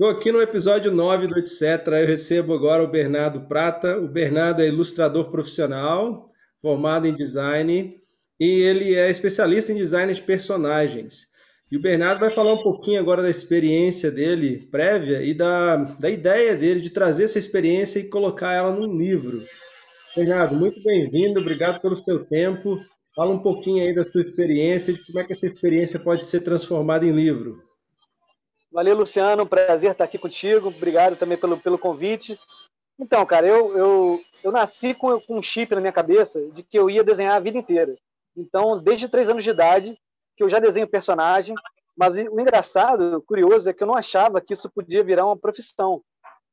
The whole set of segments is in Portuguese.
Estou aqui no episódio 9 do Etc. Eu recebo agora o Bernardo Prata. O Bernardo é ilustrador profissional, formado em design, e ele é especialista em design de personagens. E o Bernardo vai falar um pouquinho agora da experiência dele prévia e da, da ideia dele de trazer essa experiência e colocar ela num livro. Bernardo, muito bem-vindo, obrigado pelo seu tempo. Fala um pouquinho aí da sua experiência, de como é que essa experiência pode ser transformada em livro. Valeu, Luciano. Prazer estar aqui contigo. Obrigado também pelo, pelo convite. Então, cara, eu, eu, eu nasci com, com um chip na minha cabeça de que eu ia desenhar a vida inteira. Então, desde três anos de idade, que eu já desenho personagem. Mas o engraçado, curioso, é que eu não achava que isso podia virar uma profissão.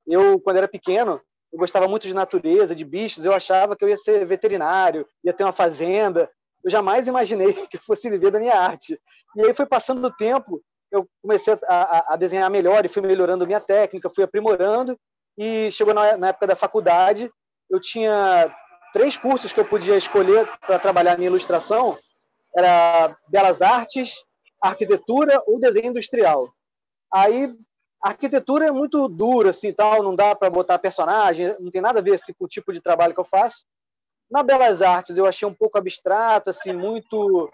Eu, quando era pequeno, eu gostava muito de natureza, de bichos. Eu achava que eu ia ser veterinário, ia ter uma fazenda. Eu jamais imaginei que eu fosse viver da minha arte. E aí foi passando o tempo eu comecei a, a, desenhar melhor e fui melhorando minha técnica, fui aprimorando e chegou na, na época da faculdade, eu tinha três cursos que eu podia escolher para trabalhar minha ilustração, era belas artes, arquitetura ou desenho industrial. Aí arquitetura é muito dura assim, tal, não dá para botar personagem, não tem nada a ver assim, com o tipo de trabalho que eu faço. Na belas artes eu achei um pouco abstrato, assim, muito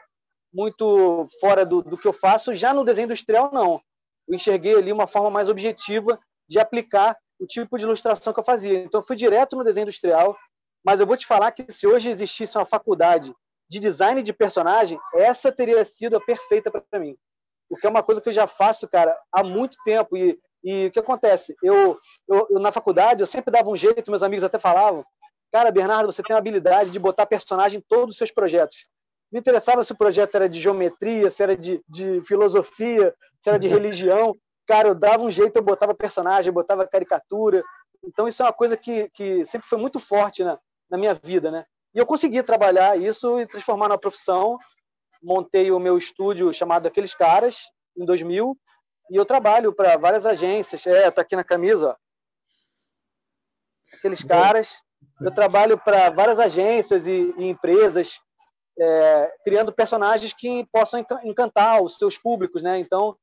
muito fora do, do que eu faço. Já no desenho industrial, não. Eu enxerguei ali uma forma mais objetiva de aplicar o tipo de ilustração que eu fazia. Então, eu fui direto no desenho industrial, mas eu vou te falar que se hoje existisse uma faculdade de design de personagem, essa teria sido a perfeita para mim. Porque é uma coisa que eu já faço, cara, há muito tempo. E, e o que acontece? Eu, eu, eu, na faculdade, eu sempre dava um jeito, meus amigos até falavam, cara, Bernardo, você tem a habilidade de botar personagem em todos os seus projetos. Me interessava se o projeto era de geometria, se era de, de filosofia, se era de religião. Cara, eu dava um jeito, eu botava personagem, botava caricatura. Então, isso é uma coisa que, que sempre foi muito forte na, na minha vida, né? E eu consegui trabalhar isso e transformar na profissão. Montei o meu estúdio chamado Aqueles Caras, em 2000, e eu trabalho para várias agências. É, tá aqui na camisa, ó. Aqueles Caras. Eu trabalho para várias agências e, e empresas é, criando personagens que possam encantar os seus públicos, né? Então,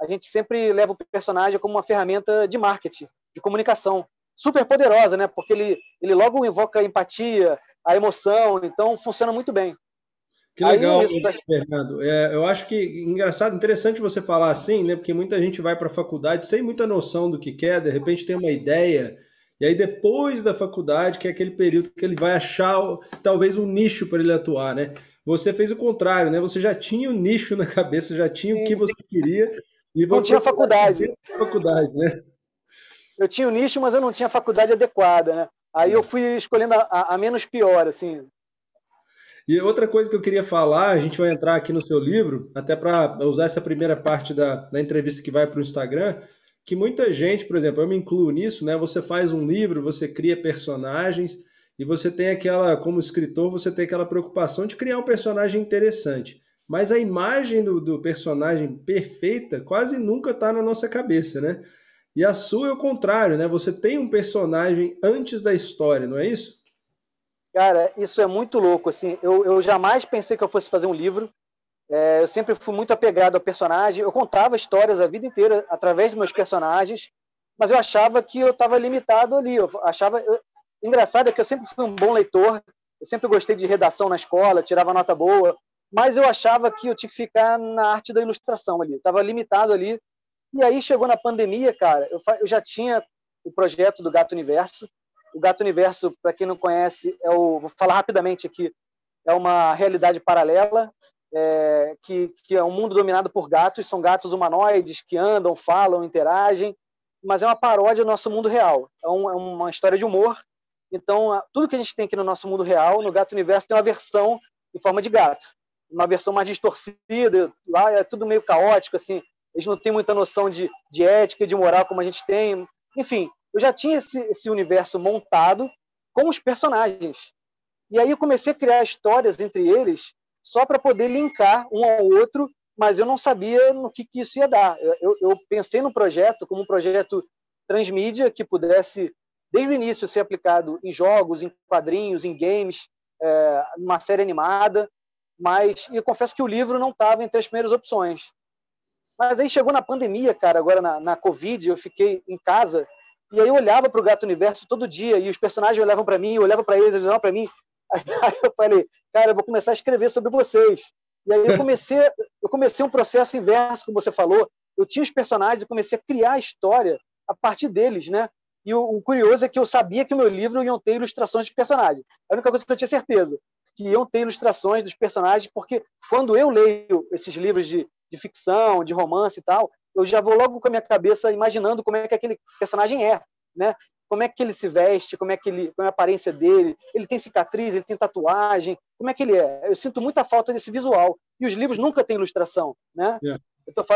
a gente sempre leva o personagem como uma ferramenta de marketing, de comunicação, super poderosa, né? Porque ele, ele logo invoca a empatia, a emoção, então funciona muito bem. Que legal, Aí, isso... Fernando. É, eu acho que engraçado, interessante você falar assim, né? Porque muita gente vai para a faculdade sem muita noção do que quer, de repente tem uma ideia e aí, depois da faculdade, que é aquele período que ele vai achar talvez um nicho para ele atuar, né? Você fez o contrário, né? Você já tinha o um nicho na cabeça, já tinha o que você queria. E não tinha faculdade. faculdade, né? Eu tinha o um nicho, mas eu não tinha faculdade adequada, né? Aí eu fui escolhendo a, a menos pior, assim. E outra coisa que eu queria falar, a gente vai entrar aqui no seu livro, até para usar essa primeira parte da, da entrevista que vai para o Instagram, que muita gente, por exemplo, eu me incluo nisso, né? Você faz um livro, você cria personagens e você tem aquela, como escritor, você tem aquela preocupação de criar um personagem interessante. Mas a imagem do, do personagem perfeita quase nunca está na nossa cabeça, né? E a sua é o contrário, né? Você tem um personagem antes da história, não é isso? Cara, isso é muito louco. Assim, eu, eu jamais pensei que eu fosse fazer um livro. É, eu sempre fui muito apegado ao personagem. Eu contava histórias a vida inteira através dos meus personagens, mas eu achava que eu estava limitado ali. Eu achava. Eu... Engraçado é que eu sempre fui um bom leitor. Eu sempre gostei de redação na escola, tirava nota boa, mas eu achava que eu tinha que ficar na arte da ilustração ali. Estava limitado ali. E aí chegou na pandemia, cara. Eu, eu já tinha o projeto do Gato Universo. O Gato Universo, para quem não conhece, é o. Vou falar rapidamente aqui. É uma realidade paralela é, que, que, é um mundo dominado por gatos, são gatos humanoides que andam, falam, interagem, mas é uma paródia do nosso mundo real. É, um, é uma história de humor. Então, tudo que a gente tem aqui no nosso mundo real, no Gato Universo, tem uma versão em forma de gato. Uma versão mais distorcida, lá é tudo meio caótico, assim, eles não têm muita noção de, de ética de moral como a gente tem. Enfim, eu já tinha esse, esse universo montado com os personagens. E aí eu comecei a criar histórias entre eles só para poder linkar um ao outro, mas eu não sabia no que, que isso ia dar. Eu, eu, pensei no projeto como um projeto transmídia que pudesse, desde o início, ser aplicado em jogos, em quadrinhos, em games, é, numa série animada, mas eu confesso que o livro não estava entre as primeiras opções. Mas aí chegou na pandemia, cara, agora na, na Covid, eu fiquei em casa e aí eu olhava para o Gato Universo todo dia e os personagens olhavam para mim, eu olhava para eles, eles olhavam para mim. Aí, eu falei, cara, eu vou começar a escrever sobre vocês. E aí eu comecei, eu comecei um processo inverso, como você falou. Eu tinha os personagens e comecei a criar a história a partir deles, né? E o, o, curioso é que eu sabia que o meu livro iam ter ilustrações de personagens. A única coisa que eu tinha certeza que iam ter ilustrações dos personagens, porque quando eu leio esses livros de, de ficção, de romance e tal, eu já vou logo com a minha cabeça imaginando como é que aquele personagem é, né? Como é que ele se veste, como é que ele, como é a aparência dele, ele tem cicatriz, ele tem tatuagem, como é que ele é? Eu sinto muita falta desse visual. E os livros nunca têm ilustração, né? Yeah.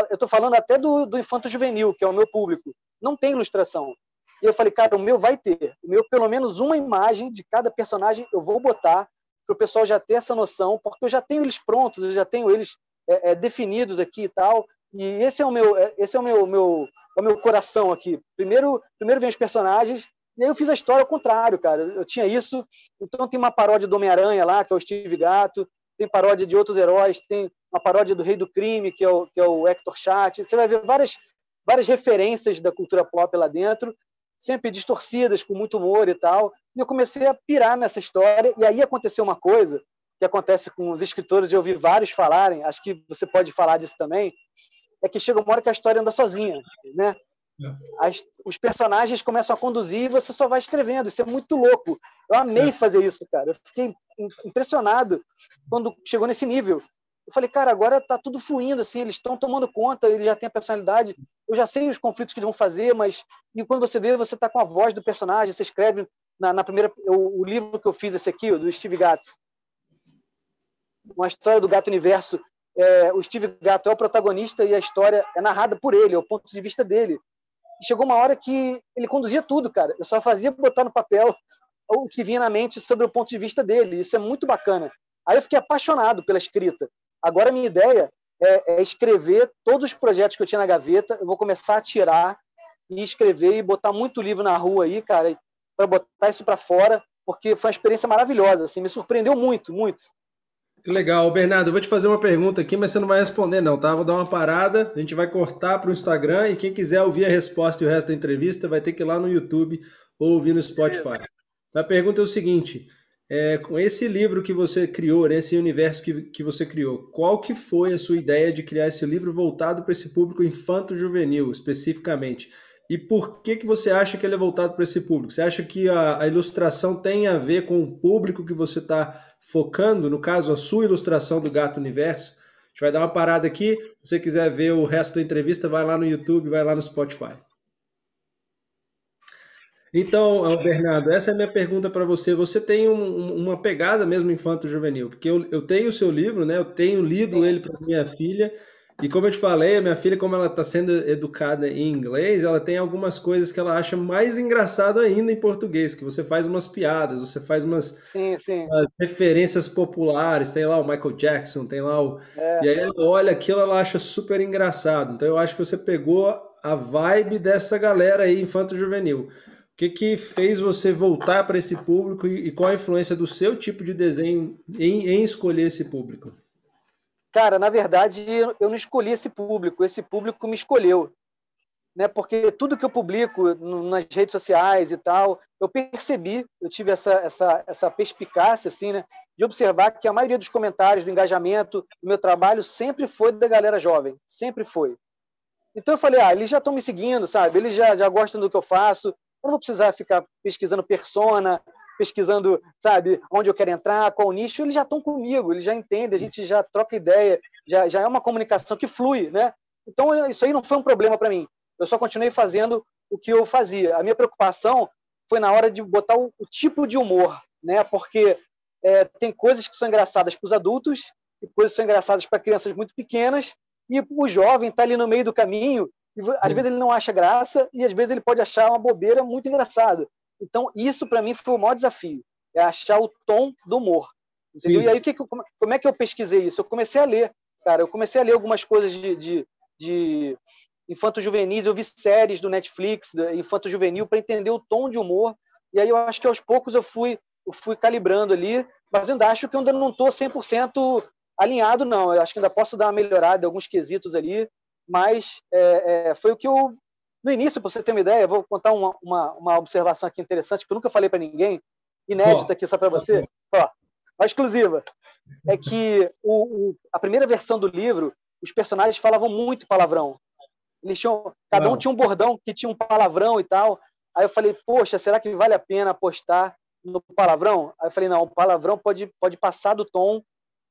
Eu tô, falando até do, do Infanto Juvenil, que é o meu público. Não tem ilustração. E eu falei, cara, o meu vai ter. O meu, pelo menos uma imagem de cada personagem eu vou botar para o pessoal já ter essa noção, porque eu já tenho eles prontos, eu já tenho eles é, é, definidos aqui e tal. E esse é o meu, é, esse é o meu, meu, é o meu coração aqui. Primeiro, primeiro vem os personagens, e aí eu fiz a história ao contrário, cara. Eu tinha isso. Então tem uma paródia do Homem-Aranha lá, que é o Steve Gato, tem paródia de outros heróis, tem uma paródia do Rei do Crime, que é o, que é o Hector Chat. Você vai ver várias, várias referências da cultura pop lá dentro, sempre distorcidas, com muito humor e tal. E eu comecei a pirar nessa história, e aí aconteceu uma coisa que acontece com os escritores, eu ouvi vários falarem, acho que você pode falar disso também, é que chega uma hora que a história anda sozinha, né? É. As, os personagens começam a conduzir e você só vai escrevendo. Isso é muito louco. Eu amei é. fazer isso, cara. Eu fiquei impressionado quando chegou nesse nível. Eu falei, cara, agora tá tudo fluindo, assim, eles estão tomando conta, eles já têm a personalidade. Eu já sei os conflitos que eles vão fazer, mas e quando você vê, você tá com a voz do personagem, você escreve na, na primeira o, o, livro que eu fiz esse aqui, do Steve Gato. Uma história do Gato Universo. É, o Steve Gato é o protagonista e a história é narrada por ele, é o ponto de vista dele. E chegou uma hora que ele conduzia tudo, cara. Eu só fazia botar no papel o que vinha na mente sobre o ponto de vista dele. Isso é muito bacana. Aí eu fiquei apaixonado pela escrita. Agora, minha ideia é, é, escrever todos os projetos que eu tinha na gaveta. Eu vou começar a tirar e escrever e botar muito livro na rua aí, cara, para botar isso para fora, porque foi uma experiência maravilhosa. Assim, me surpreendeu muito, muito. Legal. Bernardo, eu vou te fazer uma pergunta aqui, mas você não vai responder, não, tá? Vou dar uma parada, a gente vai cortar para o Instagram e quem quiser ouvir a resposta e o resto da entrevista vai ter que ir lá no YouTube ou ouvir no Spotify. A pergunta é o seguinte: é, com esse livro que você criou, né, universo que, que você criou, qual que foi a sua ideia de criar esse livro voltado para esse público infanto-juvenil, especificamente? E por que, que você acha que ele é voltado para esse público? Você acha que a, a, ilustração tem a ver com o público que você está focando? No caso, a sua ilustração do Gato Universo? A gente vai dar uma parada aqui. Se você quiser ver o resto da entrevista, vai lá no YouTube, vai lá no Spotify. Então, Bernardo, essa é a minha pergunta para você. Você tem um, uma pegada mesmo infanto-juvenil? Porque eu, eu tenho o seu livro, né? Eu tenho lido ele para minha filha e como eu te falei, a minha filha, como ela está sendo educada em inglês, ela tem algumas coisas que ela acha mais engraçado ainda em português, que você faz umas piadas, você faz umas, sim, sim. umas referências populares, tem lá o Michael Jackson, tem lá o... É. E aí ela olha aquilo, ela acha super engraçado. Então eu acho que você pegou a vibe dessa galera aí, infanto-juvenil. O que, que fez você voltar para esse público e, e, qual a influência do seu tipo de desenho em, em escolher esse público? Cara, na verdade, eu não escolhi esse público, esse público me escolheu. Né? Porque tudo que eu publico nas redes sociais e tal, eu percebi, eu tive essa, essa, essa perspicácia assim, né? de observar que a maioria dos comentários, do engajamento do meu trabalho sempre foi da galera jovem, sempre foi. Então eu falei, ah, eles já estão me seguindo, sabe? Eles já, já gostam do que eu faço, eu não vou precisar ficar pesquisando persona, pesquisando, sabe, onde eu quero entrar, qual nicho, eles já estão comigo, eles já entendem, a gente já troca ideia, já, já é uma comunicação que flui, né? Então, isso aí não foi um problema para mim. Eu só continuei fazendo o que eu fazia. A minha preocupação foi na hora de botar o, o tipo de humor, né? Porque é, tem coisas que são engraçadas para os adultos e coisas que são engraçadas para crianças muito pequenas e o jovem está ali no meio do caminho e às vezes ele não acha graça e às vezes ele pode achar uma bobeira muito engraçada. Então, isso para mim foi o maior desafio, é achar o tom do humor. Entendeu? E aí, que, como, como, é que eu pesquisei isso? Eu comecei a ler, cara, eu comecei a ler algumas coisas de, de, de infanto-juvenis, eu vi séries do Netflix, infanto-juvenil, para entender o tom de humor, e aí eu acho que aos poucos eu fui, eu fui calibrando ali, mas eu ainda acho que eu ainda não estou 100% alinhado, não. Eu acho que ainda posso dar uma melhorada em alguns quesitos ali, mas é, é, foi o que eu. No início, para você ter uma ideia, vou contar uma, uma, uma observação aqui interessante, que eu nunca falei para ninguém, inédita aqui só para você, ó, uma exclusiva. É que o, o, a primeira versão do livro, os personagens falavam muito palavrão. Eles tinham, cada um tinha um bordão que tinha um palavrão e tal. Aí eu falei, poxa, será que vale a pena apostar no palavrão? Aí eu falei, não, o palavrão pode, pode passar do tom,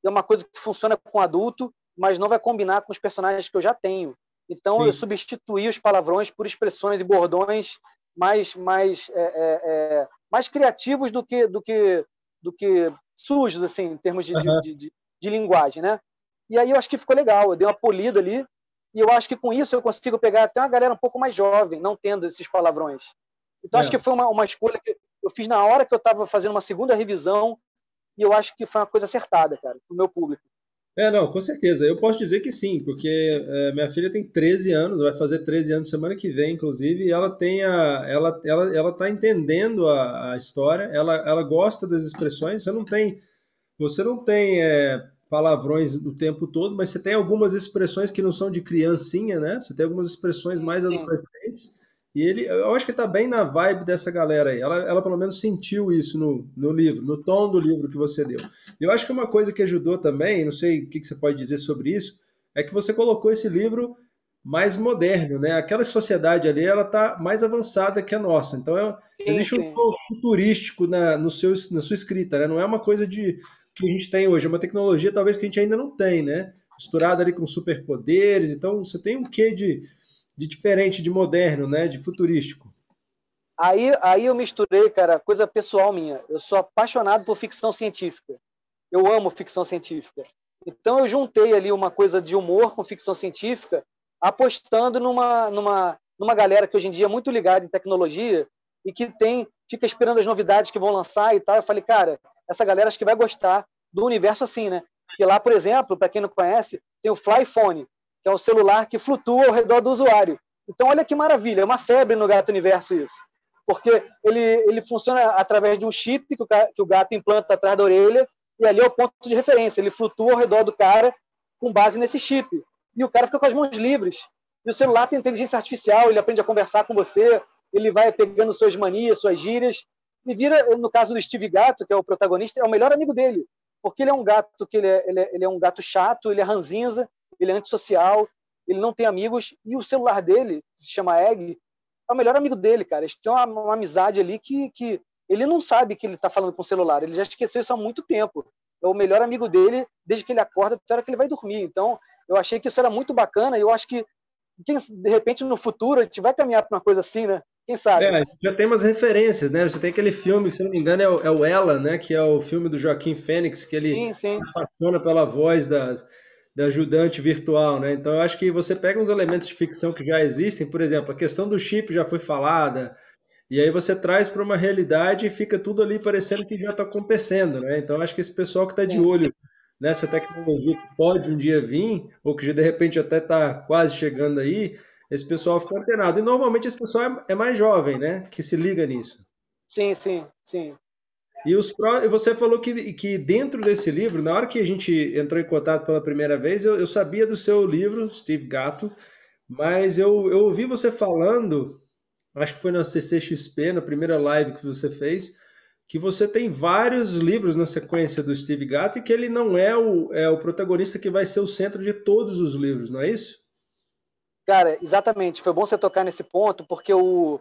é uma coisa que funciona com adulto, mas não vai combinar com os personagens que eu já tenho. Então Sim. eu substituí os palavrões por expressões e bordões mais mais é, é, é, mais criativos do que do que do que sujos assim em termos de, uhum. de, de, de, linguagem, né? E aí eu acho que ficou legal. Eu dei uma polida ali e eu acho que com isso eu consigo pegar até uma galera um pouco mais jovem, não tendo esses palavrões. Então acho é. que foi uma, uma escolha que eu fiz na hora que eu estava fazendo uma segunda revisão e eu acho que foi uma coisa acertada, cara, para o meu público. É, não, com certeza. Eu posso dizer que sim, porque é, minha filha tem 13 anos, vai fazer 13 anos semana que vem, inclusive, e ela tem a, ela, ela, ela tá entendendo a, a história, ela, ela gosta das expressões. Você não tem, você não tem é, palavrões o tempo todo, mas você tem algumas expressões que não são de criancinha, né? Você tem algumas expressões mais adolescentes. E ele, eu acho que está bem na vibe dessa galera aí. Ela, ela pelo menos sentiu isso no, no livro, no tom do livro que você deu. Eu acho que uma coisa que ajudou também, não sei o que, que você pode dizer sobre isso, é que você colocou esse livro mais moderno, né? Aquela sociedade ali, ela está mais avançada que a nossa. Então, é, existe um tom futurístico na, no seu, na sua escrita, né? Não é uma coisa de que a gente tem hoje, é uma tecnologia talvez que a gente ainda não tem, né? Misturada ali com superpoderes. Então, você tem um quê de de diferente, de moderno, né? De futurístico. Aí, aí eu misturei, cara, coisa pessoal minha. Eu sou apaixonado por ficção científica. Eu amo ficção científica. Então eu juntei ali uma coisa de humor com ficção científica, apostando numa, numa, numa galera que hoje em dia é muito ligada em tecnologia e que tem fica esperando as novidades que vão lançar e tal. Eu falei, cara, essa galera acho que vai gostar do universo assim, né? Que lá, por exemplo, para quem não conhece, tem o Flyphone, que é o celular que flutua ao redor do usuário. Então, olha que maravilha, é uma febre no Gato Universo isso. Porque ele, ele funciona através de um chip que o, que o gato implanta atrás da orelha, e ali é o ponto de referência. Ele flutua ao redor do cara com base nesse chip. E o cara fica com as mãos livres. E o celular tem inteligência artificial, ele aprende a conversar com você, ele vai pegando suas manias, suas gírias, e vira, no caso do Steve Gato, que é o protagonista, é o melhor amigo dele. Porque ele é um gato que ele é, ele é, ele é um gato chato, ele é ranzinza, ele é antissocial, ele não tem amigos, e o celular dele, que se chama Egg, é o melhor amigo dele, cara. Eles têm uma, uma amizade ali que, que ele não sabe que ele está falando com o celular, ele já esqueceu isso há muito tempo. É o melhor amigo dele desde que ele acorda até a hora que ele vai dormir. Então, eu achei que isso era muito bacana e eu acho que, quem, de repente, no futuro, a gente vai caminhar para uma coisa assim, né? Quem sabe? É, já tem umas referências, né? Você tem aquele filme, que se não me engano, é o, é o Ela, né? Que é o filme do Joaquim Fênix, que ele sim, sim. apaixona pela voz da, da ajudante virtual, né? Então eu acho que você pega uns elementos de ficção que já existem, por exemplo, a questão do chip já foi falada, e aí você traz para uma realidade e fica tudo ali parecendo que já está acontecendo, né? Então eu acho que esse pessoal que está de olho nessa tecnologia que pode um dia vir, ou que já de repente até está quase chegando aí, esse pessoal fica antenado. E normalmente esse pessoal é, é mais jovem, né? Que se liga nisso. Sim, sim, sim. E os pró... você falou que, que dentro desse livro, na hora que a gente entrou em contato pela primeira vez, eu, eu sabia do seu livro, Steve Gato, mas eu, eu ouvi você falando, acho que foi na CCXP, na primeira live que você fez, que você tem vários livros na sequência do Steve Gato e que ele não é o, é o protagonista que vai ser o centro de todos os livros, não é isso? Cara, exatamente. Foi bom você tocar nesse ponto, porque o,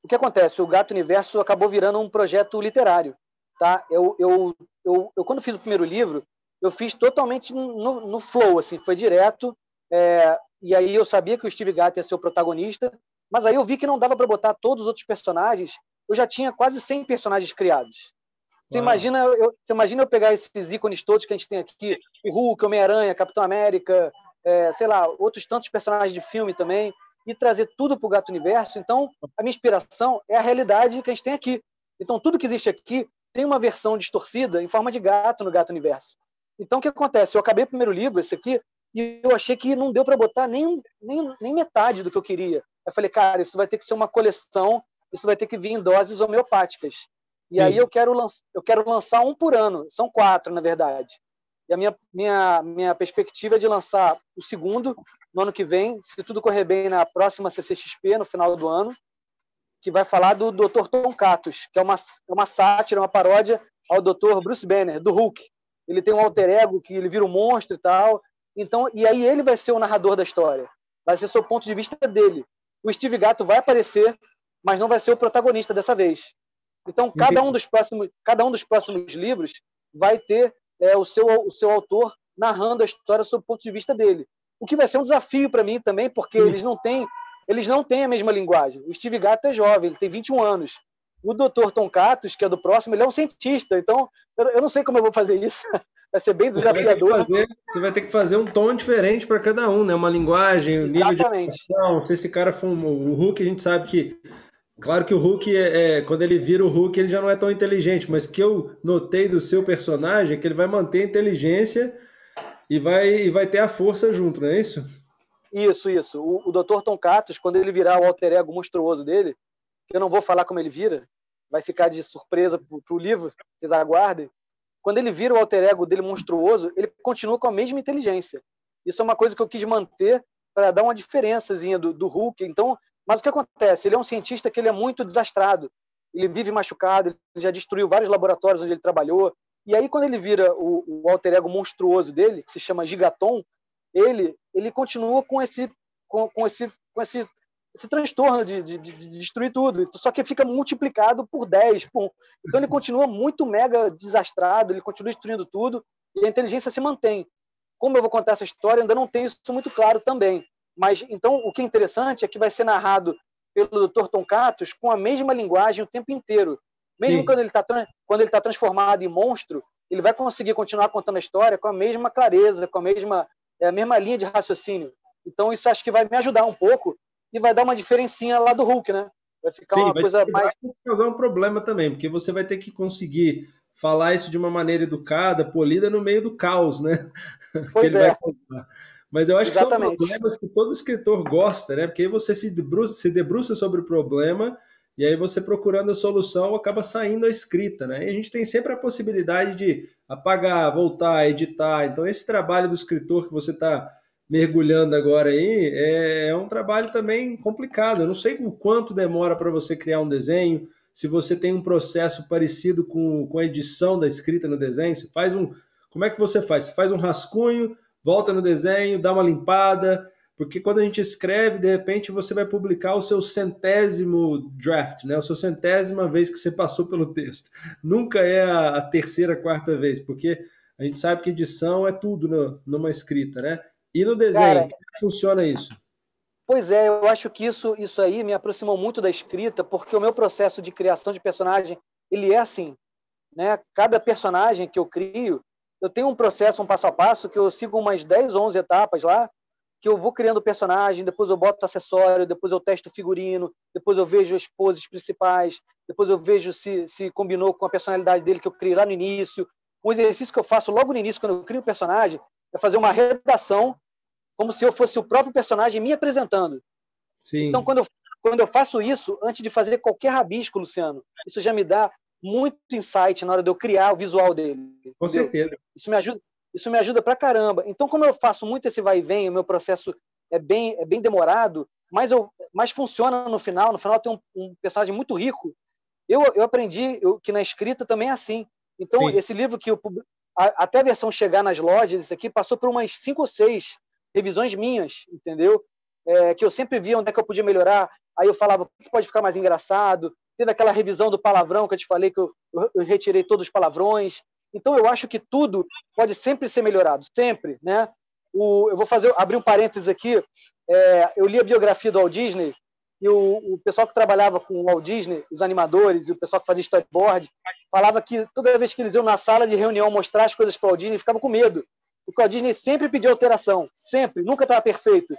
o que acontece? O Gato Universo acabou virando um projeto literário tá? Eu, eu, eu, eu, quando fiz o primeiro livro, eu fiz totalmente no, no flow, assim, foi direto. É, e aí eu sabia que o Steve Gatt ia ser o protagonista, mas aí eu vi que não dava para botar todos os outros personagens. Eu já tinha quase 100 personagens criados. Você imagina, eu, você imagina eu pegar esses ícones todos que a gente tem aqui, o Hulk, Homem-Aranha, Capitão América, é, sei lá, outros tantos personagens de filme também, e trazer tudo para o Gato Universo. Então, a minha inspiração é a realidade que a gente tem aqui. Então, tudo que existe aqui tem uma versão distorcida em forma de gato no Gato Universo. Então, o que acontece? Eu acabei o primeiro livro, esse aqui, e eu achei que não deu para botar nem, nem, nem metade do que eu queria. Eu falei, cara, isso vai ter que ser uma coleção, isso vai ter que vir em doses homeopáticas. E Sim. aí eu quero, eu quero lançar um por ano, são quatro, na verdade. E a minha, minha, minha perspectiva é de lançar o segundo no ano que vem, se tudo correr bem, na próxima CCXP, no final do ano, que vai falar do Dr. Tom Catos, que é uma, é uma sátira, uma paródia ao Dr. Bruce Banner, do Hulk. Ele tem um alter ego que ele vira um monstro e tal. Então, e aí ele vai ser o narrador da história. Vai ser o ponto de vista dele. O Steve Gato vai aparecer, mas não vai ser o protagonista dessa vez. Então, cada um dos próximos, cada um dos próximos livros vai ter é, o, seu, o seu autor narrando a história sob o ponto de vista dele. O que vai ser um desafio para mim também, porque eles não têm eles não têm a mesma linguagem. O Steve Gato é jovem, ele tem 21 anos. O Dr. Tom Catos, que é do próximo, ele é um cientista. Então, eu, não sei como eu vou fazer isso. Vai ser bem desafiador. Você vai ter que fazer, vai ter que fazer um tom diferente para cada um, né? Uma linguagem, um nível de ação. Se esse cara for um, o Hulk, a gente sabe que Claro que o Hulk, é, é, quando ele vira o Hulk, ele já não é tão inteligente, mas que eu notei do seu personagem é que ele vai manter a inteligência e vai, e vai ter a força junto, não é isso? Isso, isso. O, o Dr. Tom Catos, quando ele virar o alter ego monstruoso dele, que eu não vou falar como ele vira, vai ficar de surpresa para o livro, vocês aguardem. Quando ele vira o alter ego dele monstruoso, ele continua com a mesma inteligência. Isso é uma coisa que eu quis manter para dar uma diferençazinha do, do Hulk. Então, mas o que acontece? Ele é um cientista que ele é muito desastrado. Ele vive machucado, ele já destruiu vários laboratórios onde ele trabalhou. E aí, quando ele vira o, o alter ego monstruoso dele, que se chama Gigaton, ele, ele continua com esse, com, com esse, com esse, esse transtorno de, de, de, destruir tudo. Só que fica multiplicado por 10. Por... Então, ele continua muito mega desastrado, ele continua destruindo tudo e a inteligência se mantém. Como eu vou contar essa história, ainda não tenho isso muito claro também. Mas então o que é interessante é que vai ser narrado pelo Dr. Tom Catos com a mesma linguagem o tempo inteiro. Mesmo Sim. quando ele está quando ele tá transformado em monstro, ele vai conseguir continuar contando a história com a mesma clareza, com a mesma é a mesma linha de raciocínio. Então isso acho que vai me ajudar um pouco e vai dar uma diferencinha lá do Hulk, né? Vai ficar Sim, uma vai coisa mais causar um problema também, porque você vai ter que conseguir falar isso de uma maneira educada, polida no meio do caos, né? Pois é. Mas eu acho Exatamente. que são problemas que todo escritor gosta, né? Porque aí você se debruça, se debruça sobre o problema e aí você procurando a solução acaba saindo a escrita, né? E a gente tem sempre a possibilidade de apagar, voltar, editar. Então esse trabalho do escritor que você está mergulhando agora aí é, é, um trabalho também complicado. Eu não sei o quanto demora para você criar um desenho, se você tem um processo parecido com, com a edição da escrita no desenho, você faz um. Como é que você faz? Você faz um rascunho, volta no desenho, dá uma limpada, porque quando a gente escreve, de repente você vai publicar o seu centésimo draft, né? A sua centésima vez que você passou pelo texto. Nunca é a, terceira, quarta vez, porque a gente sabe que edição é tudo no, numa escrita, né? E no desenho, Cara, como é funciona isso? Pois é, eu acho que isso, isso aí me aproximou muito da escrita, porque o meu processo de criação de personagem, ele é assim, né? Cada personagem que eu crio, eu tenho um processo, um passo a passo, que eu sigo umas 10, 11 etapas lá, que eu vou criando personagem, depois eu boto acessório, depois eu testo figurino, depois eu vejo as poses principais, depois eu vejo se, se combinou com a personalidade dele que eu criei lá no início. Um exercício que eu faço logo no início, quando eu crio o um personagem, é fazer uma redação como se eu fosse o próprio personagem me apresentando. Sim. Então, quando eu, quando eu faço isso, antes de fazer qualquer rabisco, Luciano, isso já me dá muito insight na hora de eu criar o visual dele. Com certeza. Isso me ajuda, isso me ajuda pra caramba. Então, como eu faço muito esse vai e vem, o meu processo é bem, é bem demorado, mas, eu, mas funciona no final. No final tem um, um personagem muito rico. Eu, eu aprendi eu, que na escrita também é assim. Então, Sim. esse livro que eu, a, até a versão chegar nas lojas, isso aqui passou por umas cinco ou seis revisões minhas, entendeu? É, que eu sempre via onde é que eu podia melhorar. Aí eu falava o que pode ficar mais engraçado. Teve aquela revisão do palavrão que eu te falei que eu, eu retirei todos os palavrões. Então eu acho que tudo pode sempre ser melhorado, sempre, né? O, eu vou fazer abrir um parênteses aqui. É, eu li a biografia do Walt Disney e o, o, pessoal que trabalhava com o Walt Disney, os animadores e o pessoal que fazia storyboard, falava que toda vez que eles iam na sala de reunião mostrar as coisas para o Walt Disney, ficava com medo. Porque o Walt Disney sempre pedia alteração, sempre, nunca estava perfeito.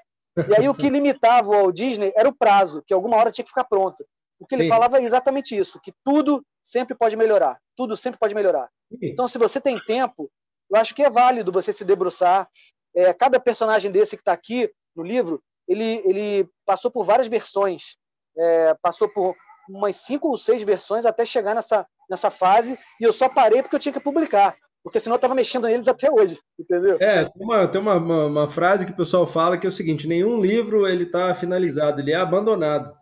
E aí o que limitava o Walt Disney era o prazo, que alguma hora tinha que ficar pronto. O que Sim. ele falava é exatamente isso, que tudo sempre pode melhorar, tudo sempre pode melhorar. Então, se você tem tempo, eu acho que é válido você se debruçar. É, cada personagem desse que está aqui no livro, ele, ele passou por várias versões, é, passou por umas cinco ou seis versões até chegar nessa, nessa fase, e eu só parei porque eu tinha que publicar. porque senão eu estava mexendo neles até hoje, entendeu? É, tem, uma, tem uma, uma, uma, frase que o pessoal fala que é o seguinte: nenhum livro ele está finalizado, ele é abandonado.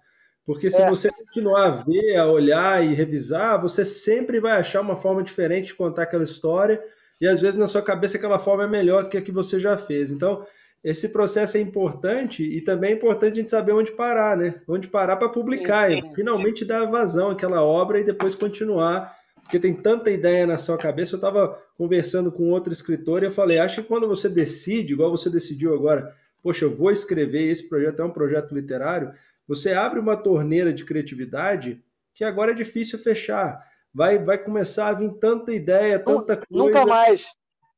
Porque se é. você continuar a ver, a olhar e revisar, você sempre vai achar uma forma diferente de contar aquela história, e às vezes na sua cabeça aquela forma é melhor do que a que você já fez. Então, esse processo é importante e também é importante a gente saber onde parar, né? Onde parar para publicar, sim, sim, finalmente sim. dar vazão àquela obra e depois continuar porque tem tanta ideia na sua cabeça. Eu estava conversando com outro escritor e eu falei: acho que quando você decide, igual você decidiu agora, poxa, eu vou escrever, esse projeto é um projeto literário, você abre uma torneira de criatividade que agora é difícil fechar. Vai, vai começar a vir tanta ideia, tanta coisa. Nunca mais.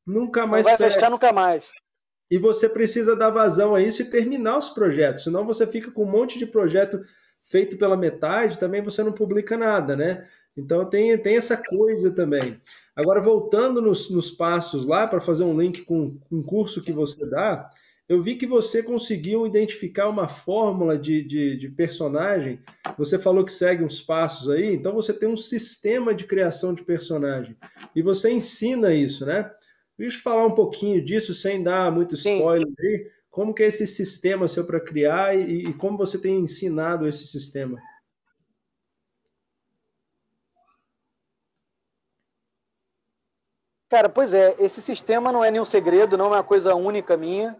Nunca mais. Não vai fechar nunca mais. E você precisa dar vazão a isso e terminar os projetos, senão você fica com um monte de projeto feito pela metade, também você não publica nada, né? Então tem, tem essa coisa também. Agora, voltando nos, nos passos lá, para fazer um link com um curso que você dá, eu vi que você conseguiu identificar uma fórmula de, de, de, personagem. Você falou que segue uns passos aí, então você tem um sistema de criação de personagem. E você ensina isso, né? Deixa eu falar um pouquinho disso sem dar muito spoiler Sim. aí. Como que é esse sistema seu para criar e, e como você tem ensinado esse sistema? Cara, pois é, esse sistema não é nenhum segredo, não é uma coisa única minha.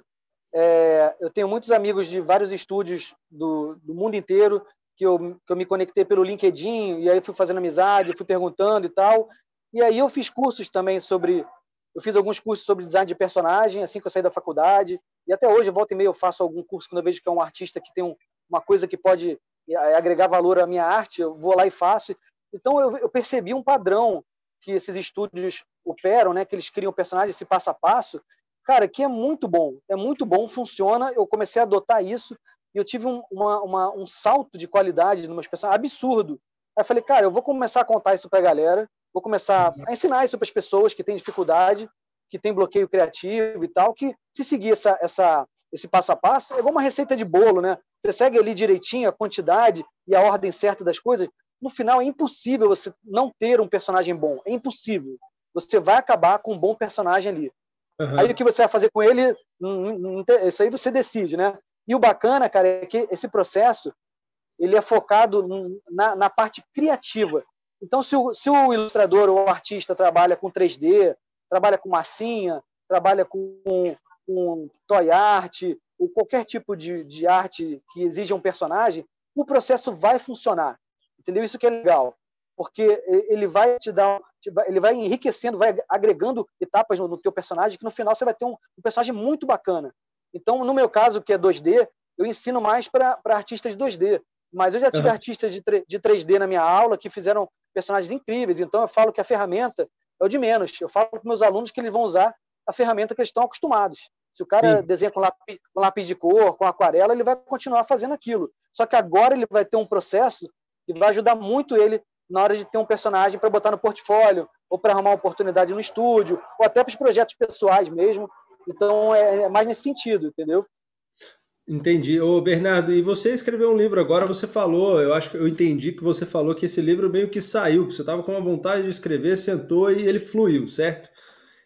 É, eu tenho muitos amigos de vários estúdios do, do mundo inteiro que eu, que eu me conectei pelo LinkedIn e aí fui fazendo amizade, fui perguntando e tal. E aí eu fiz cursos também sobre, eu fiz alguns cursos sobre design de personagem assim que eu saí da faculdade e até hoje volta e meia eu faço algum curso quando eu vejo que é um artista que tem um, uma coisa que pode é, agregar valor à minha arte, eu vou lá e faço. Então eu, eu percebi um padrão que esses estúdios operam, né, que eles criam personagens esse passo a passo, cara, que é muito bom, é muito bom, funciona. Eu comecei a adotar isso e eu tive um, uma, uma, um salto de qualidade meus personagens absurdo. Aí eu falei, cara, eu vou começar a contar isso para a galera, vou começar a ensinar isso para as pessoas que têm dificuldade, que têm bloqueio criativo e tal, que se seguir essa, essa, esse passo a passo, é igual uma receita de bolo, né? Você segue ali direitinho a quantidade e a ordem certa das coisas, no final é impossível você não ter um personagem bom. É impossível. Você vai acabar com um bom personagem ali. Uhum. Aí o que você vai fazer com ele, isso aí você decide, né? E o bacana, cara, é que esse processo ele é focado na, na parte criativa. Então, se o, se o ilustrador ou o artista trabalha com 3D, trabalha com massinha, trabalha com, com toy art, ou qualquer tipo de, de arte que exija um personagem, o processo vai funcionar. Entendeu? Isso que é legal, porque ele vai te dar, ele vai enriquecendo, vai agregando etapas no, no teu personagem que no final você vai ter um, um, personagem muito bacana. Então, no meu caso, que é 2D, eu ensino mais para artistas de 2D, mas eu já tive uhum. artistas de, de 3D na minha aula que fizeram personagens incríveis. Então, eu falo que a ferramenta é o de menos. Eu falo para meus alunos que eles vão usar a ferramenta que eles estão acostumados. Se o cara Sim. desenha com lápis, com lápis de cor, com aquarela, ele vai continuar fazendo aquilo. Só que agora ele vai ter um processo e vai ajudar muito ele na hora de ter um personagem para botar no portfólio, ou para arrumar uma oportunidade no estúdio, ou até para os projetos pessoais mesmo. Então, é, é, mais nesse sentido, entendeu? Entendi. Ô, Bernardo, e você escreveu um livro agora, você falou, eu acho que eu entendi que você falou que esse livro meio que saiu, que você estava com uma vontade de escrever, sentou e ele fluiu, certo?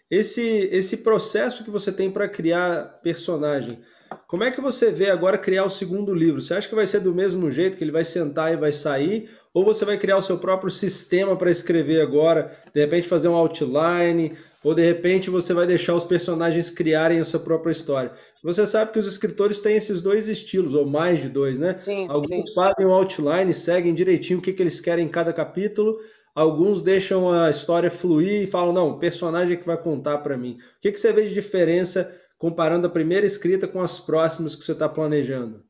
Esse, esse processo que você tem para criar personagem, como é que você vê agora criar o segundo livro? Você acha que vai ser do mesmo jeito, que ele vai sentar e vai sair? Ou você vai criar o seu próprio sistema para escrever agora, de repente fazer um outline, ou de repente você vai deixar os personagens criarem a sua própria história? Você sabe que os escritores têm esses dois estilos, ou mais de dois, né? Sim, Alguns sim. fazem o outline, seguem direitinho o que, que eles querem em cada capítulo, Alguns deixam a história fluir e falam, não, o personagem é que vai contar para mim. O que, que você vê de diferença comparando a primeira escrita com as próximas que você está planejando?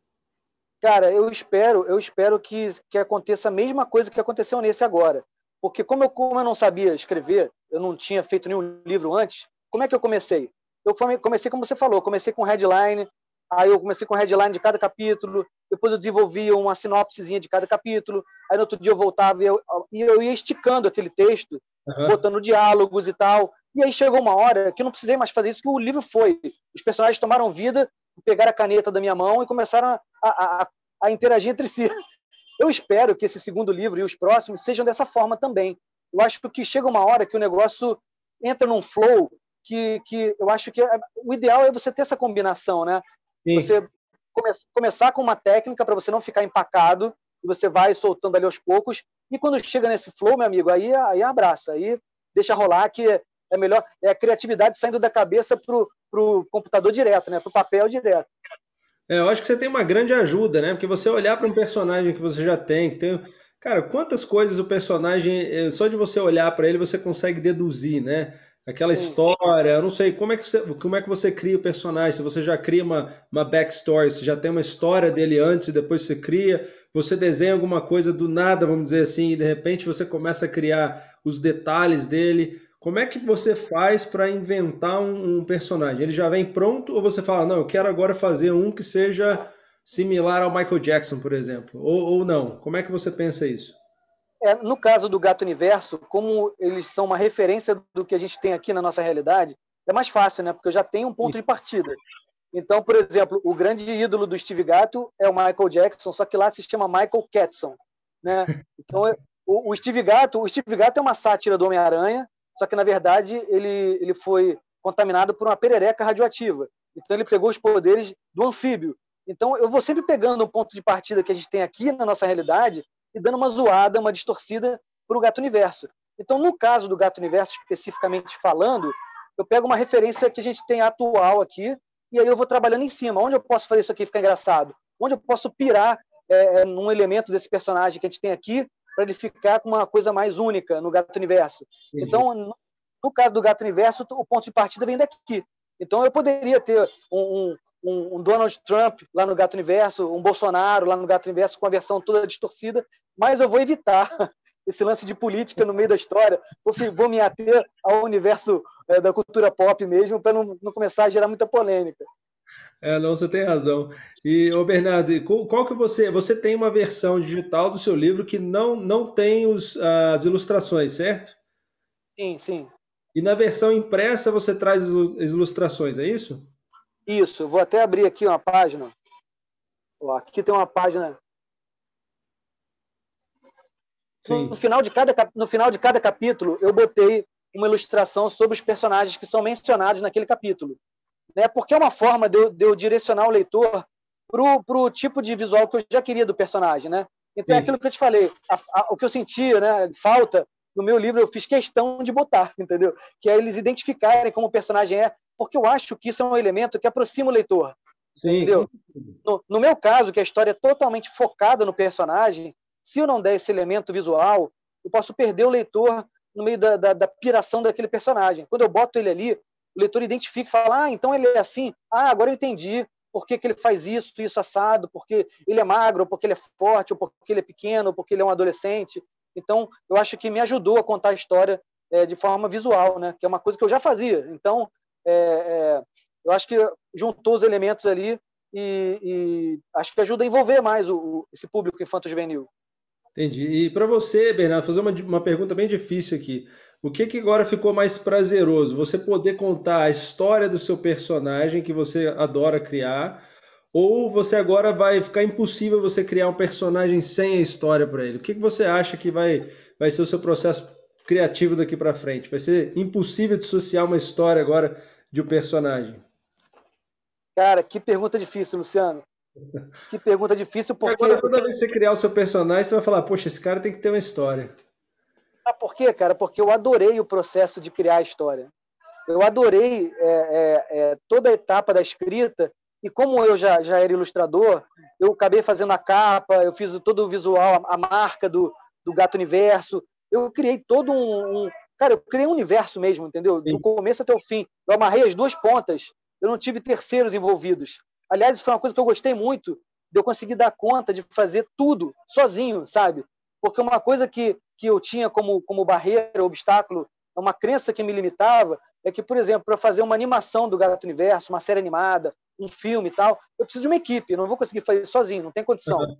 Cara, eu espero, eu espero que, que aconteça a mesma coisa que aconteceu nesse agora. Porque como eu, como eu não sabia escrever, eu não tinha feito nenhum livro antes, como é que eu comecei? Eu comecei como você falou, comecei com headline, aí eu comecei com headline de cada capítulo, depois eu desenvolvia uma sinopsezinha de cada capítulo, aí no outro dia eu voltava e eu, e eu ia esticando aquele texto, uhum. botando diálogos e tal, e aí chegou uma hora que eu não precisei mais fazer isso, que o livro foi. Os personagens tomaram vida, pegaram a caneta da minha mão e começaram a, a, a interagir entre si. Eu espero que esse segundo livro e os próximos sejam dessa forma também. Eu acho que chega uma hora que o negócio entra num flow que, que eu acho que é, o ideal é você ter essa combinação, né? Sim. Você come, começar com uma técnica para você não ficar empacado e você vai soltando ali aos poucos. E quando chega nesse flow, meu amigo, aí, aí abraça, aí deixa rolar que é melhor, é a criatividade saindo da cabeça para o computador direto, né? Para o papel direto. É, eu acho que você tem uma grande ajuda, né? Porque você olhar para um personagem que você já tem, que tem. Cara, quantas coisas o personagem, eh, só de você olhar para ele, você consegue deduzir, né? Aquela história, eu não sei, como é, que você, como é que você cria o personagem? Se você já cria uma, uma backstory, se já tem uma história dele antes e depois você cria, você desenha alguma coisa do nada, vamos dizer assim, e de repente você começa a criar os detalhes dele. Como é que você faz para inventar um, um, personagem? Ele já vem pronto ou você fala, não, eu quero agora fazer um que seja similar ao Michael Jackson, por exemplo? Ou, ou não? Como é que você pensa isso? É, no caso do Gato Universo, como eles são uma referência do que a gente tem aqui na nossa realidade, é mais fácil, né? Porque eu já tenho um ponto de partida. Então, por exemplo, o grande ídolo do Steve Gato é o Michael Jackson, só que lá se chama Michael Ketson, né? Então, o, o Steve Gato, o Steve Gato é uma sátira do Homem-Aranha, só que na verdade ele, ele foi contaminado por uma perereca radioativa. Então ele pegou os poderes do anfíbio. Então eu vou sempre pegando o ponto de partida que a gente tem aqui na nossa realidade e dando uma zoada, uma distorcida para o Gato Universo. Então no caso do Gato Universo especificamente falando, eu pego uma referência que a gente tem atual aqui e aí eu vou trabalhando em cima. Onde eu posso fazer isso aqui ficar engraçado? Onde eu posso pirar é, num elemento desse personagem que a gente tem aqui para ele ficar com uma coisa mais única no Gato Universo. Uhum. Então, no caso do Gato Universo, o ponto de partida vem daqui. Então, eu poderia ter um, um, um, Donald Trump lá no Gato Universo, um Bolsonaro lá no Gato Universo com a versão toda distorcida, mas eu vou evitar esse lance de política no meio da história. Vou, vou me ater ao universo é, da cultura pop mesmo, para não, não começar a gerar muita polêmica. É, não, você tem razão. E, ô Bernardo, qual que você. Você tem uma versão digital do seu livro que não, não tem os, as ilustrações, certo? Sim, sim. E na versão impressa você traz as ilustrações, é isso? Isso, eu vou até abrir aqui uma página. Ó, aqui tem uma página. Sim. No, final de cada, no final de cada capítulo, eu botei uma ilustração sobre os personagens que são mencionados naquele capítulo né? porque é uma forma de eu, de eu direcionar o leitor para o tipo de visual que eu já queria do personagem. Né? Então, é Sim. é aquilo que eu te falei, a, a, o que eu sentia, né, falta, no meu livro eu fiz questão de botar, entendeu? Que é eles identificarem como o personagem é, porque eu acho que isso é um elemento que aproxima o leitor. Sim. Entendeu? No, no, meu caso, que a história é totalmente focada no personagem, se eu não der esse elemento visual, eu posso perder o leitor no meio da, da, da piração daquele personagem. Quando eu boto ele ali, o leitor identifica e fala: ah, então ele é assim, ah, agora eu entendi por que, que ele faz isso, isso assado, porque ele é magro, porque ele é forte, ou porque ele é pequeno, ou porque ele é um adolescente. Então, eu acho que me ajudou a contar a história é, de forma visual, né? que é uma coisa que eu já fazia. Então, é, é, eu acho que juntou os elementos ali e, e acho que ajuda a envolver mais o, esse público infanto-juvenil. Entendi. E para você, Bernardo, fazer uma, uma pergunta bem difícil aqui. O que, que agora ficou mais prazeroso? Você poder contar a história do seu personagem que você adora criar, ou você agora vai ficar impossível você criar um personagem sem a história para ele? O que, que você acha que vai, vai ser o seu processo criativo daqui para frente? Vai ser impossível dissociar uma história agora de um personagem? Cara, que pergunta difícil, Luciano. Que pergunta difícil, porque. Agora, toda vez que você criar o seu personagem, você vai falar: Poxa, esse cara tem que ter uma história. Sabe por quê, cara? Porque eu adorei o processo de criar a história. Eu adorei é, é, é, toda a etapa da escrita. E como eu já, já era ilustrador, eu acabei fazendo a capa, eu fiz todo o visual, a, a marca do, do Gato Universo. Eu criei todo um, um, Cara, eu criei um universo mesmo, entendeu? Do começo até o fim. Eu amarrei as duas pontas. Eu não tive terceiros envolvidos. Aliás, isso foi uma coisa que eu gostei muito, de eu conseguir dar conta de fazer tudo sozinho, sabe? Porque uma coisa que que eu tinha como, como barreira, obstáculo, uma crença que me limitava, é que, por exemplo, para fazer uma animação do Gato Universo, uma série animada, um filme e tal, eu preciso de uma equipe, eu não vou conseguir fazer sozinho, não tem condição. Uhum.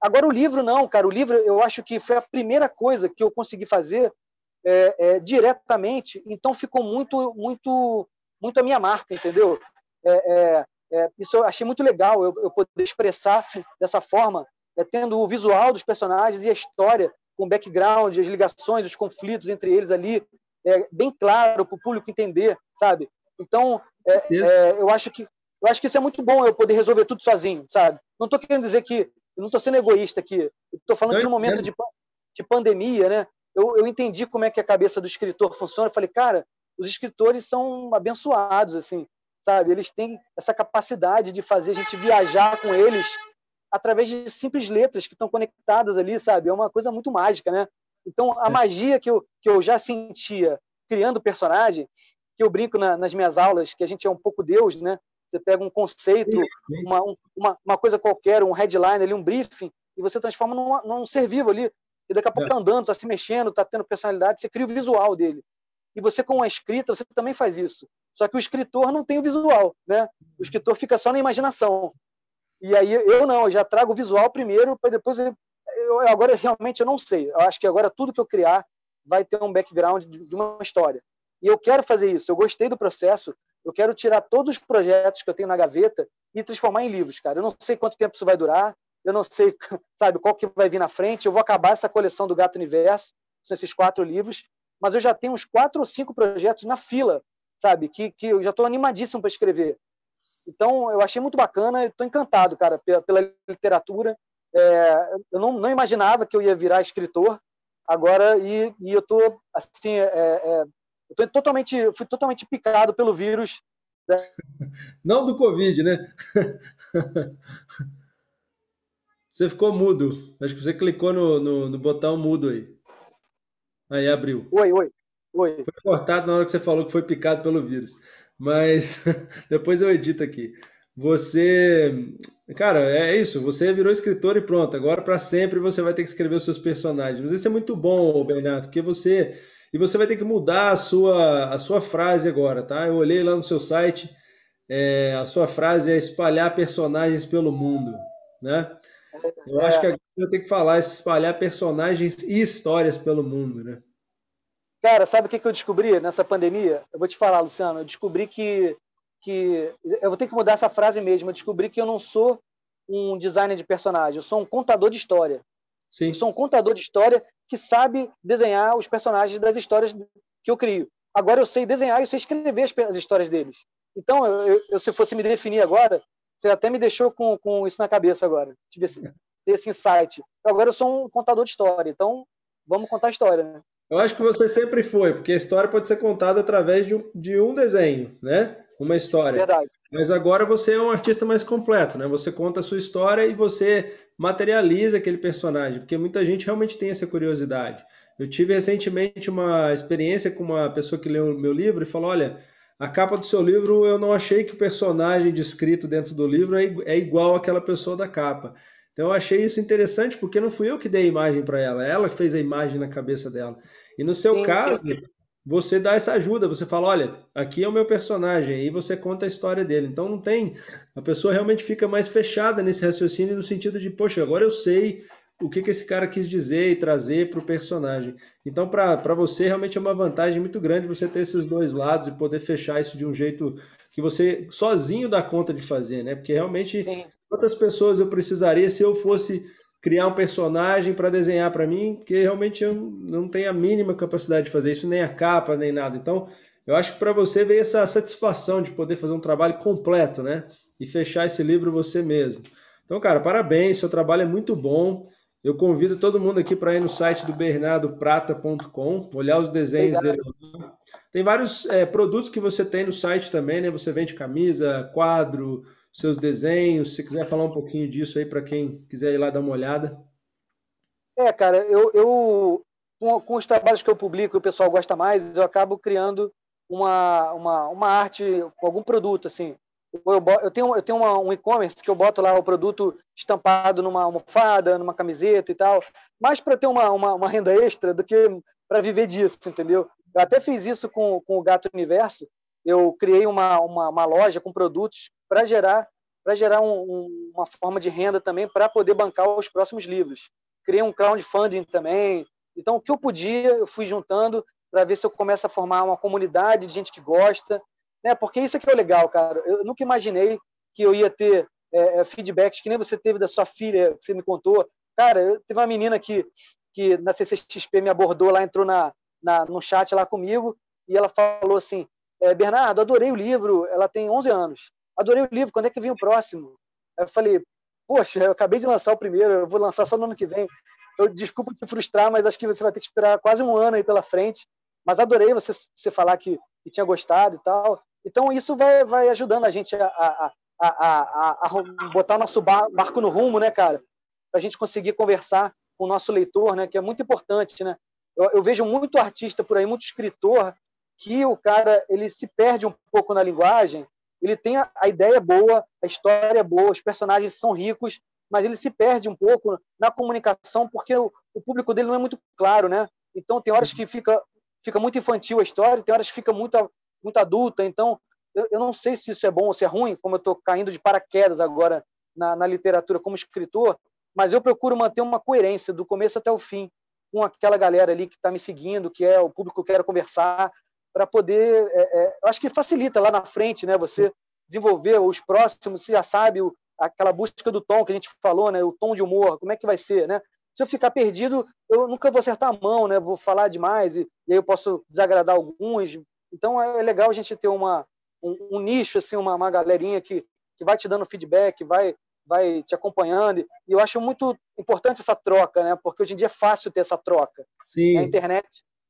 Agora, o livro não, cara, o livro eu acho que foi a primeira coisa que eu consegui fazer é, é, diretamente, então ficou muito, muito, muito a minha marca, entendeu? É, é, é isso eu achei muito legal, eu, eu poder expressar dessa forma, é, tendo o visual dos personagens e a história com o background, as ligações, os conflitos entre eles ali, é, bem claro para o público entender, sabe? Então, é, é, eu acho que eu acho que isso é muito bom eu poder resolver tudo sozinho, sabe? Não estou querendo dizer que eu não estou sendo egoísta aqui. Estou falando que no momento de, de pandemia, né? Eu, eu entendi como é que a cabeça do escritor funciona. Eu falei, cara, os escritores são abençoados, assim, sabe? Eles têm essa capacidade de fazer a gente viajar com eles através de simples letras que estão conectadas ali, sabe? É uma coisa muito mágica, né? Então, a é. magia que eu, que eu já sentia criando personagem, que eu brinco na, nas minhas aulas, que a gente é um pouco Deus, né? Você pega um conceito, uma, uma, uma coisa qualquer, um headline ali, um briefing, e você transforma num, num ser vivo ali. E daqui a pouco é. andando, está se mexendo, está tendo personalidade, você cria o visual dele. E você, com a escrita, você também faz isso. Só que o escritor não tem o visual, né? O escritor fica só na imaginação. E aí eu não, eu já trago o visual primeiro, para depois eu, eu, agora realmente eu não sei. Eu acho que agora tudo que eu criar vai ter um background de, de uma história. E eu quero fazer isso. Eu gostei do processo. Eu quero tirar todos os projetos que eu tenho na gaveta e transformar em livros, cara. Eu não sei quanto tempo isso vai durar. Eu não sei, sabe, qual que vai vir na frente. Eu vou acabar essa coleção do Gato Universo, são esses quatro livros mas eu já tenho uns quatro ou cinco projetos na fila, sabe? Que, que eu já estou animadíssimo para escrever. Então, eu achei muito bacana, estou encantado, cara, pela, pela literatura. É, eu não, não, imaginava que eu ia virar escritor agora e, e eu estou assim, é, é, eu tô totalmente, fui totalmente picado pelo vírus. Né? Não do Covid, né? Você ficou mudo. Acho que você clicou no, no, no botão mudo aí. Aí abriu. Oi, oi. Oi. Foi cortado na hora que você falou que foi picado pelo vírus. Mas depois eu edito aqui. Você, cara, é isso. Você virou escritor e pronto. Agora para sempre você vai ter que escrever os seus personagens. Mas isso é muito bom, Bernardo, porque você e você vai ter que mudar a sua a sua frase agora, tá? Eu olhei lá no seu site, é, a sua frase é espalhar personagens pelo mundo, né? Eu acho que agora eu tenho que falar, espalhar personagens e histórias pelo mundo, né? Cara, sabe o que eu descobri nessa pandemia? Eu vou te falar, Luciano. Eu descobri que, que. Eu vou ter que mudar essa frase mesmo. Eu descobri que eu não sou um designer de personagem, eu sou um contador de história. Sim. Eu sou um contador de história que sabe desenhar os personagens das histórias que eu crio. Agora eu sei desenhar e eu sei escrever as, as histórias deles. Então, eu, eu, se fosse me definir agora, você até me deixou com, com isso na cabeça agora. Tive esse, esse insight. Agora eu sou um contador de história, então vamos contar a história, né? Eu acho que você sempre foi, porque a história pode ser contada através de um, de um desenho, né? Uma história. Verdade. Mas agora você é um artista mais completo, né? Você conta a sua história e você materializa aquele personagem, porque muita gente realmente tem essa curiosidade. Eu tive recentemente uma experiência com uma pessoa que leu meu livro e falou: olha, a capa do seu livro, eu não achei que o personagem descrito dentro do livro é, é igual àquela pessoa da capa. Então eu achei isso interessante porque não fui eu que dei a imagem para ela, é ela que fez a imagem na cabeça dela. E no seu sim, caso, você dá essa ajuda, você fala, olha, aqui é o meu personagem, e você conta a história dele. Então não tem, a pessoa realmente fica mais fechada nesse raciocínio no sentido de, poxa, agora eu sei o que, que esse cara quis dizer e trazer para o personagem. Então, para você, realmente é uma vantagem muito grande você ter esses dois lados e poder fechar isso de um jeito que você sozinho dá conta de fazer, né? Porque realmente, Sim. quantas pessoas eu precisaria se eu fosse criar um personagem para desenhar para mim, porque realmente eu não tenho a mínima capacidade de fazer isso, nem a capa, nem nada. Então, eu acho que para você veio essa satisfação de poder fazer um trabalho completo, né? E fechar esse livro você mesmo. Então, cara, parabéns, seu trabalho é muito bom. Eu convido todo mundo aqui para ir no site do bernardoprata.com, olhar os desenhos Obrigado. dele. Tem vários é, produtos que você tem no site também, né? Você vende camisa, quadro, seus desenhos. Se quiser falar um pouquinho disso aí para quem quiser ir lá dar uma olhada. É, cara, eu, eu com, com, os trabalhos que eu publico, o pessoal gosta mais, eu acabo criando uma, uma, uma arte com algum produto, assim. Eu, eu tenho, eu tenho uma, um e-commerce que eu boto lá o produto estampado numa almofada, numa camiseta e tal, mais para ter uma, uma, uma, renda extra do que para viver disso, entendeu? Eu até fiz isso com, com o Gato Universo. Eu criei uma, uma, uma loja com produtos para gerar para gerar um, um, uma forma de renda também para poder bancar os próximos livros. Criei um crowdfunding também. Então, o que eu podia, eu fui juntando para ver se eu começo a formar uma comunidade de gente que gosta né? Porque isso é que é legal, cara. Eu nunca imaginei que eu ia ter é, é feedbacks que nem você teve da sua filha, que você me contou. Cara, eu, teve uma menina que, que na CCXP me abordou lá, entrou na, na, no chat lá comigo e ela falou assim: é, Bernardo, adorei o livro. Ela tem 11 anos. Adorei o livro. Quando é que vem o próximo? Aí eu falei: Poxa, eu acabei de lançar o primeiro. Eu vou lançar só no ano que vem. Eu desculpa te frustrar, mas acho que você vai ter que esperar quase um ano aí pela frente. Mas adorei você, você falar que, que tinha gostado e tal. Então isso vai, vai ajudando a gente a, a, a, a, botar nosso barco no rumo, né, cara? Para a gente conseguir conversar com o nosso leitor, né? Que é muito importante, né? Eu, eu, vejo muito artista por aí, muito escritor, que o cara ele se perde um pouco na linguagem. Ele tem a, a ideia boa, a história é boa, os personagens são ricos, mas ele se perde um pouco na comunicação porque o, o público dele não é muito claro, né? Então tem horas que fica fica muito infantil a história, tem horas que fica muito muito adulta. Então eu, eu não sei se isso é bom ou se é ruim, como eu estou caindo de paraquedas agora na, na literatura como escritor, mas eu procuro manter uma coerência do começo até o fim com aquela galera ali que está me seguindo, que é o público que eu quero conversar, para poder. É, é, acho que facilita lá na frente, né? Você desenvolver os próximos, você já sabe o, aquela busca do tom que a gente falou, né? O tom de humor, como é que vai ser, né? Se eu ficar perdido, eu nunca vou acertar a mão, né? Vou falar demais e, e aí eu posso desagradar alguns. Então é, é legal a gente ter uma, um, um nicho, assim, uma, uma galerinha que, que vai te dando feedback, vai vai te acompanhando. E eu acho muito importante essa troca, né? Porque hoje em dia é fácil ter essa troca. Sim. A internet,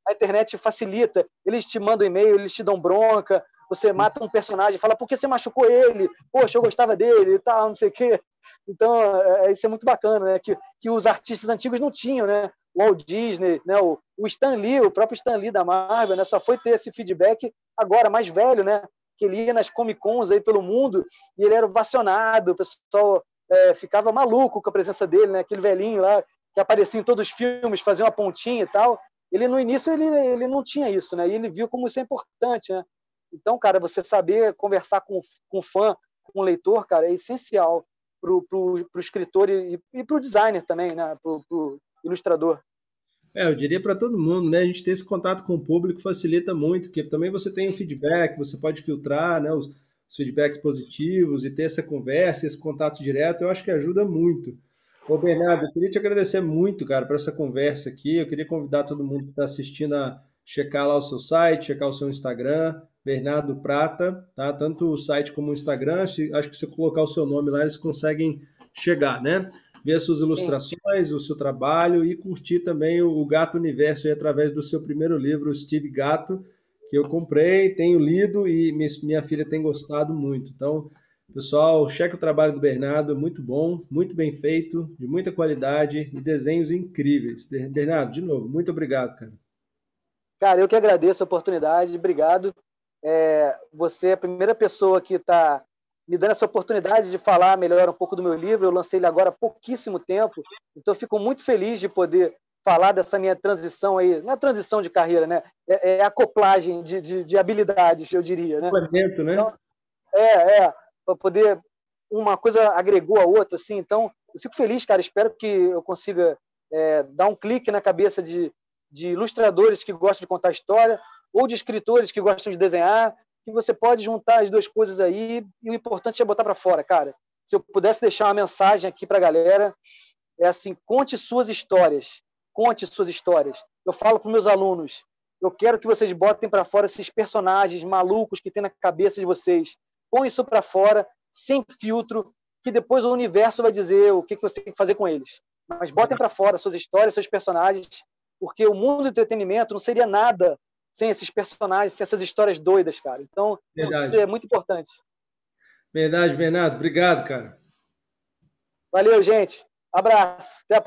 a internet facilita. Eles te mandam e-mail, eles te dão bronca. Você mata um personagem, fala por que você machucou ele? Poxa, eu gostava dele e tal, não sei o quê. Então, é, é, isso é muito bacana, né? Que, que os artistas antigos não tinham, né? Walt Disney, né? O, o Stan Lee, o próprio Stan Lee da Marvel, né? Só foi ter esse feedback agora, mais velho, né? Que ele ia nas Comic Cons aí pelo mundo e ele era ovacionado, o pessoal é, ficava maluco com a presença dele, né? Aquele velhinho lá que aparecia em todos os filmes, fazia uma pontinha e tal. Ele no início ele, ele não tinha isso, né? E ele viu como isso é importante, né? Então, cara, você saber conversar com com fã, com o leitor, cara, é essencial pro, pro escritor e, e pro designer também, né? Pro, pro ilustrador. É, eu diria para todo mundo, né? A gente ter esse contato com o público facilita muito, porque também você tem o feedback, você pode filtrar, né? Os, os feedbacks positivos e ter essa conversa, esse contato direto, eu acho que ajuda muito. Ô, Bernardo, eu queria te agradecer muito, cara, por essa conversa aqui. Eu queria convidar todo mundo que está assistindo a checar lá o seu site, checar o seu Instagram, Bernardo Prata, tá? Tanto o site como o Instagram. Acho que se você colocar o seu nome lá, eles conseguem chegar, né? Ver as suas ilustrações, Sim. o seu trabalho e curtir também o Gato Universo aí, através do seu primeiro livro, Steve Gato que eu comprei, tenho lido e minha filha tem gostado muito. Então, pessoal, cheque o trabalho do Bernardo, muito bom, muito bem feito, de muita qualidade e desenhos incríveis. Bernardo, de novo, muito obrigado, cara. Cara, eu que agradeço a oportunidade, obrigado. É, você é a primeira pessoa que está me dando essa oportunidade de falar melhor um pouco do meu livro. Eu lancei ele agora há pouquíssimo tempo, então fico muito feliz de poder falar dessa minha transição aí, não é transição de carreira, né? É, é acoplagem de, de, de, habilidades, eu diria, né? Complemento, né? Então, é, é, para poder uma coisa agregou a outra, assim. Então, eu fico feliz, cara. Espero que eu consiga é, dar um clique na cabeça de, de ilustradores que gostam de contar história ou de escritores que gostam de desenhar, que você pode juntar as duas coisas aí e o importante é botar para fora, cara. Se eu pudesse deixar uma mensagem aqui para a galera, é assim: conte suas histórias Conte suas histórias. Eu falo para meus alunos, eu quero que vocês botem para fora esses personagens malucos que tem na cabeça de vocês. Põe isso para fora, sem filtro, que depois o universo vai dizer o que você tem que fazer com eles. Mas botem para fora suas histórias, seus personagens, porque o mundo do entretenimento não seria nada sem esses personagens, sem essas histórias doidas, cara. Então, Verdade. isso é muito importante. Verdade, Bernardo. Obrigado, cara. Valeu, gente. Abraço. Até a